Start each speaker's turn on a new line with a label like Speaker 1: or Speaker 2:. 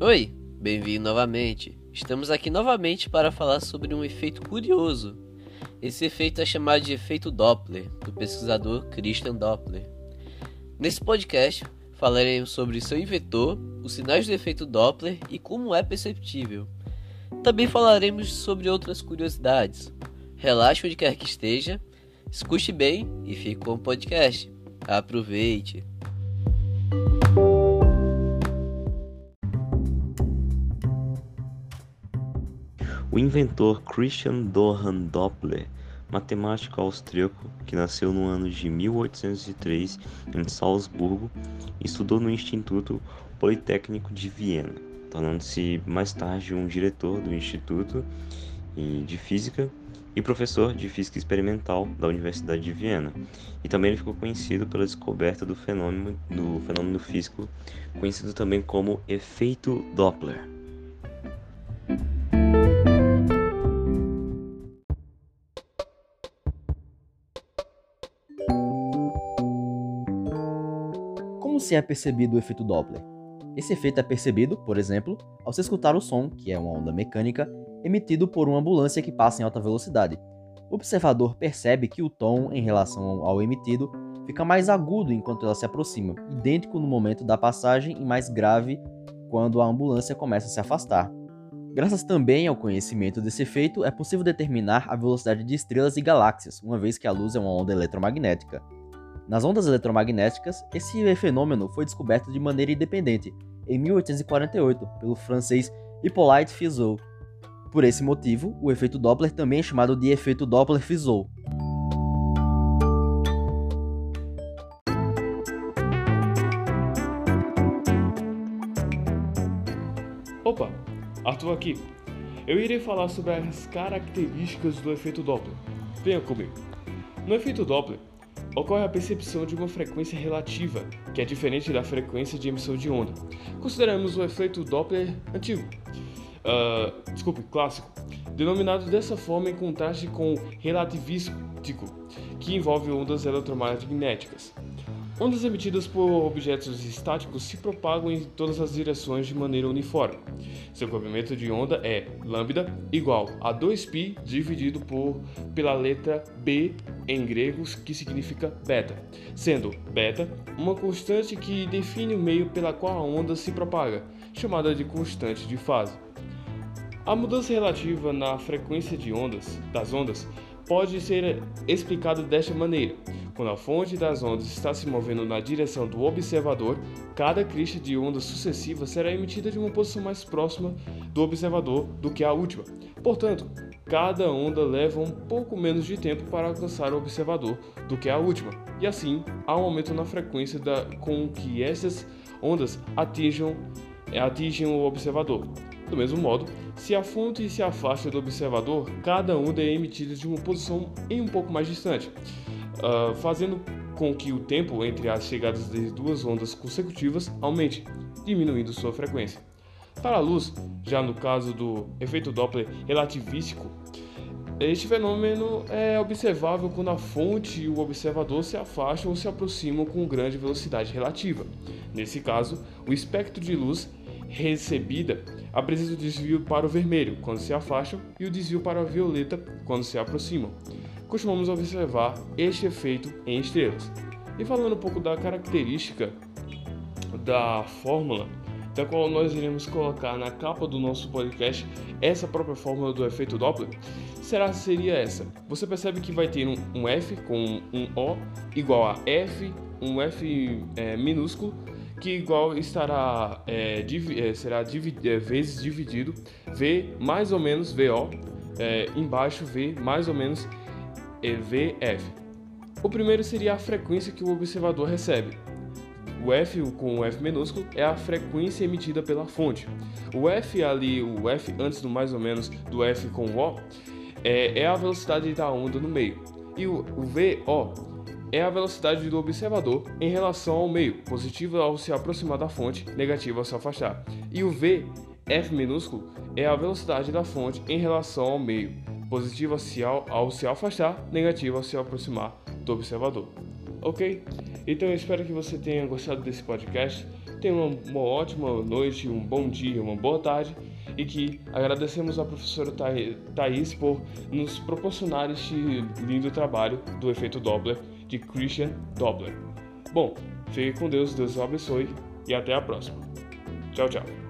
Speaker 1: Oi, bem-vindo novamente. Estamos aqui novamente para falar sobre um efeito curioso. Esse efeito é chamado de efeito Doppler, do pesquisador Christian Doppler. Nesse podcast, falaremos sobre seu inventor, os sinais do efeito Doppler e como é perceptível. Também falaremos sobre outras curiosidades. Relaxe onde quer que esteja, escute bem e fique com o podcast. Aproveite!
Speaker 2: O inventor Christian Johann Doppler, matemático austríaco que nasceu no ano de 1803 em Salzburgo, estudou no Instituto Politécnico de Viena, tornando-se mais tarde um diretor do Instituto de Física e professor de Física Experimental da Universidade de Viena. E também ele ficou conhecido pela descoberta do fenômeno, do fenômeno físico conhecido também como efeito Doppler.
Speaker 3: Como se é percebido o efeito Doppler? Esse efeito é percebido, por exemplo, ao se escutar o som, que é uma onda mecânica, emitido por uma ambulância que passa em alta velocidade. O observador percebe que o tom, em relação ao emitido, fica mais agudo enquanto ela se aproxima, idêntico no momento da passagem e mais grave quando a ambulância começa a se afastar. Graças também ao conhecimento desse efeito, é possível determinar a velocidade de estrelas e galáxias, uma vez que a luz é uma onda eletromagnética. Nas ondas eletromagnéticas, esse fenômeno foi descoberto de maneira independente, em 1848, pelo francês Hippolyte Fizeau. Por esse motivo, o efeito Doppler também é chamado de efeito Doppler-Fizeau.
Speaker 4: Opa, Arthur aqui. Eu irei falar sobre as características do efeito Doppler. Venha comigo. No efeito Doppler, ocorre a percepção de uma frequência relativa, que é diferente da frequência de emissão de onda. Consideramos o efeito Doppler antigo, uh, desculpe, clássico, denominado dessa forma em contraste com relativístico, que envolve ondas eletromagnéticas. Ondas emitidas por objetos estáticos se propagam em todas as direções de maneira uniforme. Seu comprimento de onda é lambda igual a 2π dividido por, pela letra b em gregos, que significa beta, sendo beta uma constante que define o meio pela qual a onda se propaga, chamada de constante de fase. A mudança relativa na frequência de ondas das ondas pode ser explicada desta maneira. Quando a fonte das ondas está se movendo na direção do observador, cada crista de onda sucessiva será emitida de uma posição mais próxima do observador do que a última. Portanto, cada onda leva um pouco menos de tempo para alcançar o observador do que a última, e assim há um aumento na frequência da, com que essas ondas atingem o observador. Do mesmo modo, se a fonte se afasta do observador, cada onda é emitida de uma posição em um pouco mais distante, uh, fazendo com que o tempo entre as chegadas de duas ondas consecutivas aumente, diminuindo sua frequência. Para a luz, já no caso do efeito Doppler relativístico, este fenômeno é observável quando a fonte e o observador se afastam ou se aproximam com grande velocidade relativa. Nesse caso, o espectro de luz recebida apresenta o desvio para o vermelho quando se afastam e o desvio para o violeta quando se aproximam. Costumamos observar este efeito em estrelas. E falando um pouco da característica da fórmula, da qual nós iremos colocar na capa do nosso podcast essa própria fórmula do efeito Doppler, será seria essa. Você percebe que vai ter um, um F com um O igual a F, um F é, minúsculo que igual estará é, div, é, será div, é, vezes dividido V mais ou menos VO, é, embaixo V mais ou menos é, VF. O primeiro seria a frequência que o observador recebe. O F com o F minúsculo é a frequência emitida pela fonte. O F ali, o F antes do mais ou menos do F com o O, é, é a velocidade da onda no meio. E o, o VO é a velocidade do observador em relação ao meio, positiva ao se aproximar da fonte, negativa ao se afastar. E o v, f minúsculo, é a velocidade da fonte em relação ao meio, positiva ao se afastar, negativa ao se aproximar do observador. Ok? Então eu espero que você tenha gostado desse podcast. tenha uma, uma ótima noite, um bom dia, uma boa tarde e que agradecemos à professora Thais por nos proporcionar este lindo trabalho do efeito Doppler de Christian Doppler. Bom, fique com Deus, Deus o abençoe e até a próxima. Tchau, tchau.